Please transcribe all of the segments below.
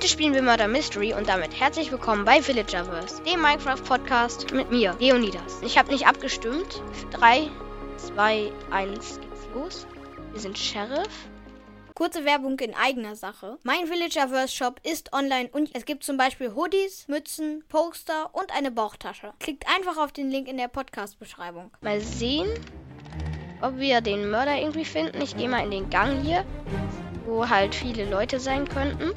Heute spielen wir Murder Mystery und damit herzlich willkommen bei Villagerverse, dem Minecraft-Podcast mit mir, Leonidas. Ich habe nicht abgestimmt. 3, 2, 1, geht's los. Wir sind Sheriff. Kurze Werbung in eigener Sache. Mein Villagerverse Shop ist online und es gibt zum Beispiel Hoodies, Mützen, Poster und eine Bauchtasche. Klickt einfach auf den Link in der Podcast-Beschreibung. Mal sehen, ob wir den Mörder irgendwie finden. Ich gehe mal in den Gang hier, wo halt viele Leute sein könnten.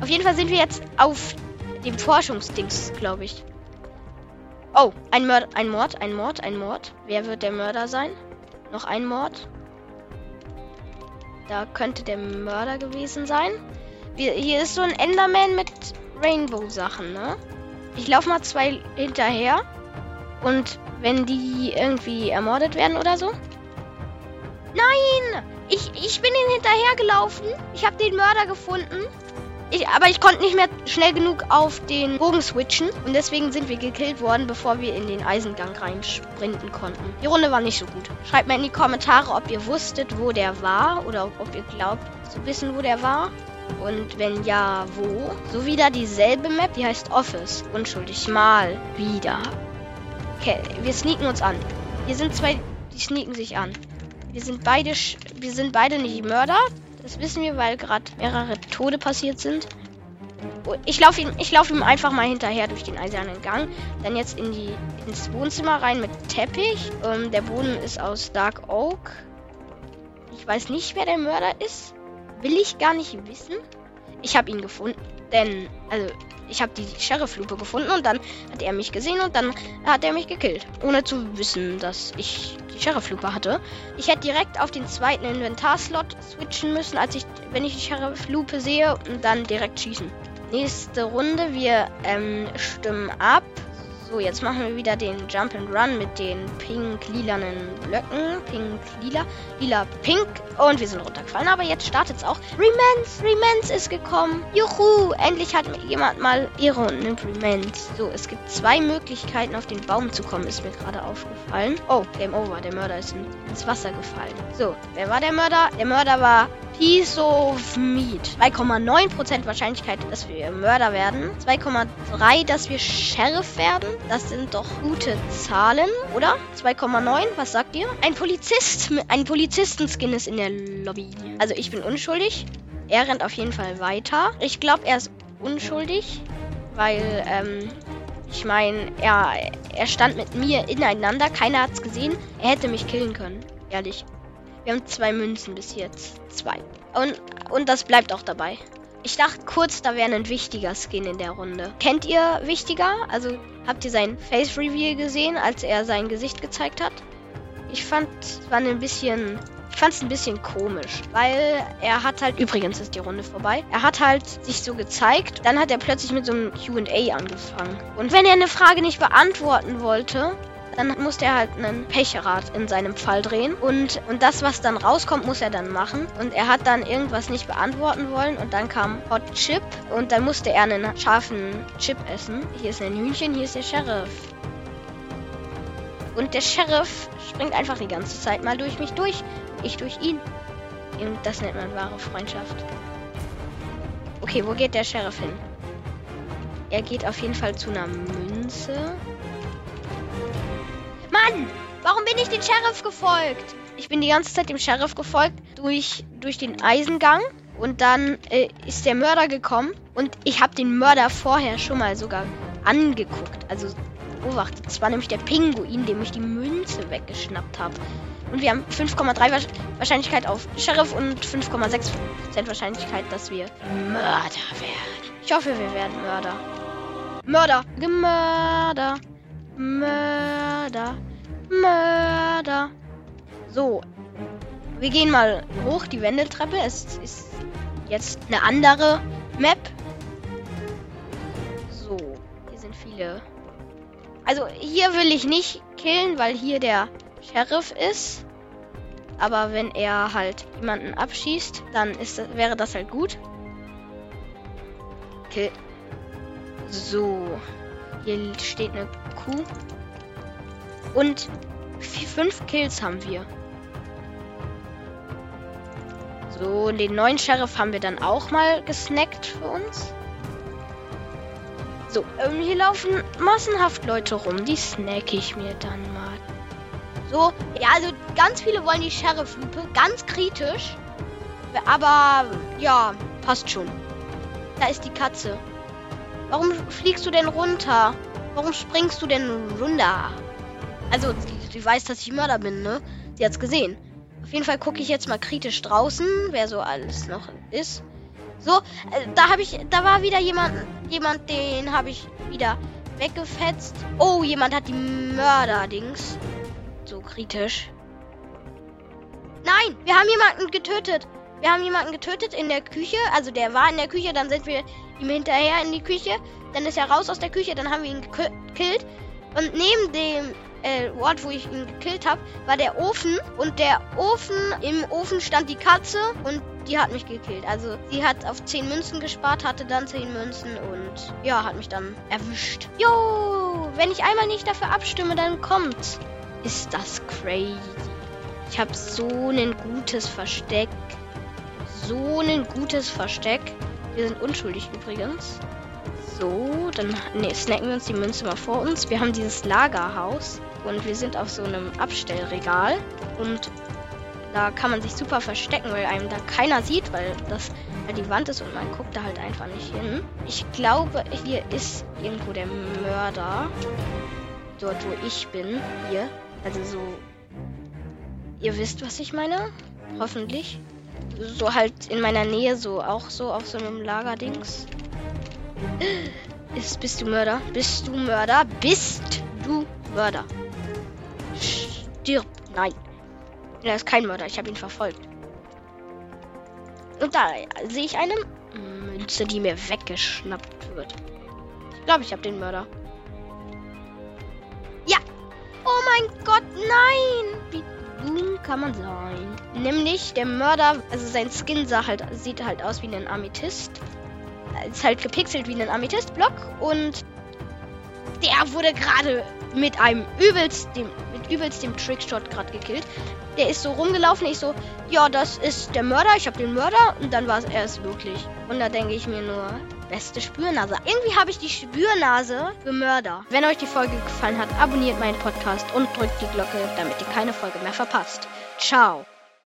Auf jeden Fall sind wir jetzt auf dem Forschungsdings, glaube ich. Oh, ein, Mörder, ein Mord, ein Mord, ein Mord. Wer wird der Mörder sein? Noch ein Mord. Da könnte der Mörder gewesen sein. Wir, hier ist so ein Enderman mit Rainbow-Sachen, ne? Ich laufe mal zwei hinterher. Und wenn die irgendwie ermordet werden oder so. Nein! Ich, ich bin ihnen hinterhergelaufen. Ich habe den Mörder gefunden. Ich, aber ich konnte nicht mehr schnell genug auf den Bogen switchen. Und deswegen sind wir gekillt worden, bevor wir in den Eisengang reinsprinten konnten. Die Runde war nicht so gut. Schreibt mir in die Kommentare, ob ihr wusstet, wo der war. Oder ob ihr glaubt zu wissen, wo der war. Und wenn ja, wo? So wieder dieselbe Map, die heißt Office. Unschuldig mal wieder. Okay, wir sneaken uns an. Hier sind zwei, die sneaken sich an. Wir sind beide, wir sind beide nicht Mörder. Das wissen wir, weil gerade mehrere Tode passiert sind. Oh, ich laufe ihm, ich ihm einfach mal hinterher durch den eisernen Gang. Dann jetzt in die, ins Wohnzimmer rein mit Teppich. Ähm, der Boden ist aus Dark Oak. Ich weiß nicht, wer der Mörder ist. Will ich gar nicht wissen. Ich habe ihn gefunden. Denn, also, ich habe die Sheriff-Lupe gefunden und dann hat er mich gesehen und dann hat er mich gekillt. Ohne zu wissen, dass ich die Sheriff-Lupe hatte. Ich hätte direkt auf den zweiten Inventarslot switchen müssen, als ich, wenn ich die Sheriff-Lupe sehe, und dann direkt schießen. Nächste Runde, wir ähm, stimmen ab. So, jetzt machen wir wieder den Jump and Run mit den pink-lilanen Blöcken. Pink, lila, lila, pink. Und wir sind runtergefallen. Aber jetzt startet es auch. Remans, Remans ist gekommen. Juhu, endlich hat jemand mal Ehre und nimmt Remans. So, es gibt zwei Möglichkeiten, auf den Baum zu kommen, ist mir gerade aufgefallen. Oh, Game Over. Der Mörder ist ins Wasser gefallen. So, wer war der Mörder? Der Mörder war Piece of Meat. 2,9% Wahrscheinlichkeit, dass wir Mörder werden. 2,3, dass wir Sheriff werden. Das sind doch gute Zahlen, oder? 2,9, was sagt ihr? Ein Polizist, ein Polizistenskin ist in der Lobby. Also ich bin unschuldig. Er rennt auf jeden Fall weiter. Ich glaube, er ist unschuldig, weil, ähm, ich meine, er, er stand mit mir ineinander. Keiner hat es gesehen. Er hätte mich killen können. Ehrlich. Wir haben zwei Münzen bis jetzt. Zwei. Und, und das bleibt auch dabei. Ich dachte kurz, da wäre ein wichtiger Skin in der Runde. Kennt ihr wichtiger? Also habt ihr sein Face Reveal gesehen, als er sein Gesicht gezeigt hat? Ich fand es ein bisschen ich fand es ein bisschen komisch, weil er hat halt, übrigens ist die Runde vorbei, er hat halt sich so gezeigt, dann hat er plötzlich mit so einem QA angefangen. Und wenn er eine Frage nicht beantworten wollte, dann musste er halt einen Pechrad in seinem Fall drehen. Und, und das, was dann rauskommt, muss er dann machen. Und er hat dann irgendwas nicht beantworten wollen. Und dann kam Hot Chip. Und dann musste er einen scharfen Chip essen. Hier ist ein Hühnchen, hier ist der Sheriff. Und der Sheriff springt einfach die ganze Zeit mal durch mich durch. Ich durch ihn. Und das nennt man wahre Freundschaft. Okay, wo geht der Sheriff hin? Er geht auf jeden Fall zu einer Münze. Mann! Warum bin ich dem Sheriff gefolgt? Ich bin die ganze Zeit dem Sheriff gefolgt durch, durch den Eisengang. Und dann äh, ist der Mörder gekommen. Und ich habe den Mörder vorher schon mal sogar angeguckt. Also beobachtet. Das war nämlich der Pinguin, dem ich die Münze weggeschnappt habe. Und wir haben 5,3 Wahrscheinlichkeit auf Sheriff und 5,6% Wahrscheinlichkeit, dass wir Mörder werden. Ich hoffe, wir werden Mörder. Mörder. Gemörder. Mörder. Mörder. So. Wir gehen mal hoch die Wendeltreppe. Es ist jetzt eine andere Map. So. Hier sind viele. Also hier will ich nicht killen, weil hier der Sheriff ist. Aber wenn er halt jemanden abschießt, dann ist wäre das halt gut. Okay. So. Hier steht eine Kuh. Und fünf Kills haben wir. So, den neuen Sheriff haben wir dann auch mal gesnackt für uns. So, ähm, hier laufen massenhaft Leute rum. Die snack ich mir dann mal. So, ja, also ganz viele wollen die Sheriff-Lupe. Ganz kritisch. Aber, ja, passt schon. Da ist die Katze. Warum fliegst du denn runter? Warum springst du denn runter? Also, sie, sie weiß, dass ich Mörder bin, ne? Sie hat's gesehen. Auf jeden Fall gucke ich jetzt mal kritisch draußen, wer so alles noch ist. So, äh, da habe ich, da war wieder jemand, jemand, den habe ich wieder weggefetzt. Oh, jemand hat die Mörder-Dings. So kritisch. Nein, wir haben jemanden getötet. Wir haben jemanden getötet in der Küche. Also der war in der Küche, dann sind wir ihm hinterher in die Küche. Dann ist er raus aus der Küche, dann haben wir ihn gekillt. Und neben dem äh, Ort, wo ich ihn gekillt habe, war der Ofen. Und der Ofen, im Ofen stand die Katze und die hat mich gekillt. Also sie hat auf 10 Münzen gespart, hatte dann 10 Münzen und ja, hat mich dann erwischt. Jo, wenn ich einmal nicht dafür abstimme, dann kommt's. Ist das crazy. Ich habe so ein gutes Versteck. So ein gutes Versteck. Wir sind unschuldig übrigens. So, dann ne, snacken wir uns die Münze mal vor uns. Wir haben dieses Lagerhaus und wir sind auf so einem Abstellregal und da kann man sich super verstecken, weil einem da keiner sieht, weil das halt die Wand ist und man guckt da halt einfach nicht hin. Ich glaube, hier ist irgendwo der Mörder. Dort, wo ich bin. Hier. Also so. Ihr wisst, was ich meine? Hoffentlich. So halt in meiner Nähe, so auch so auf so einem Lagerdings. Ist, bist du Mörder? Bist du Mörder? Bist du Mörder? Stirb. Nein. Er ist kein Mörder. Ich habe ihn verfolgt. Und da sehe ich eine Münze, die mir weggeschnappt wird. Ich glaube, ich habe den Mörder. Ja. Oh mein Gott, nein. Wie dumm kann man sein? Nämlich der Mörder, also sein Skin sah halt, sieht halt aus wie ein Amethyst ist halt gepixelt wie ein Amethyst-Block und der wurde gerade mit einem übelst dem, mit übelst dem Trickshot gerade gekillt. Der ist so rumgelaufen, ich so, ja, das ist der Mörder, ich habe den Mörder und dann war es erst wirklich. Und da denke ich mir nur, beste Spürnase. Irgendwie habe ich die Spürnase für Mörder. Wenn euch die Folge gefallen hat, abonniert meinen Podcast und drückt die Glocke, damit ihr keine Folge mehr verpasst. Ciao.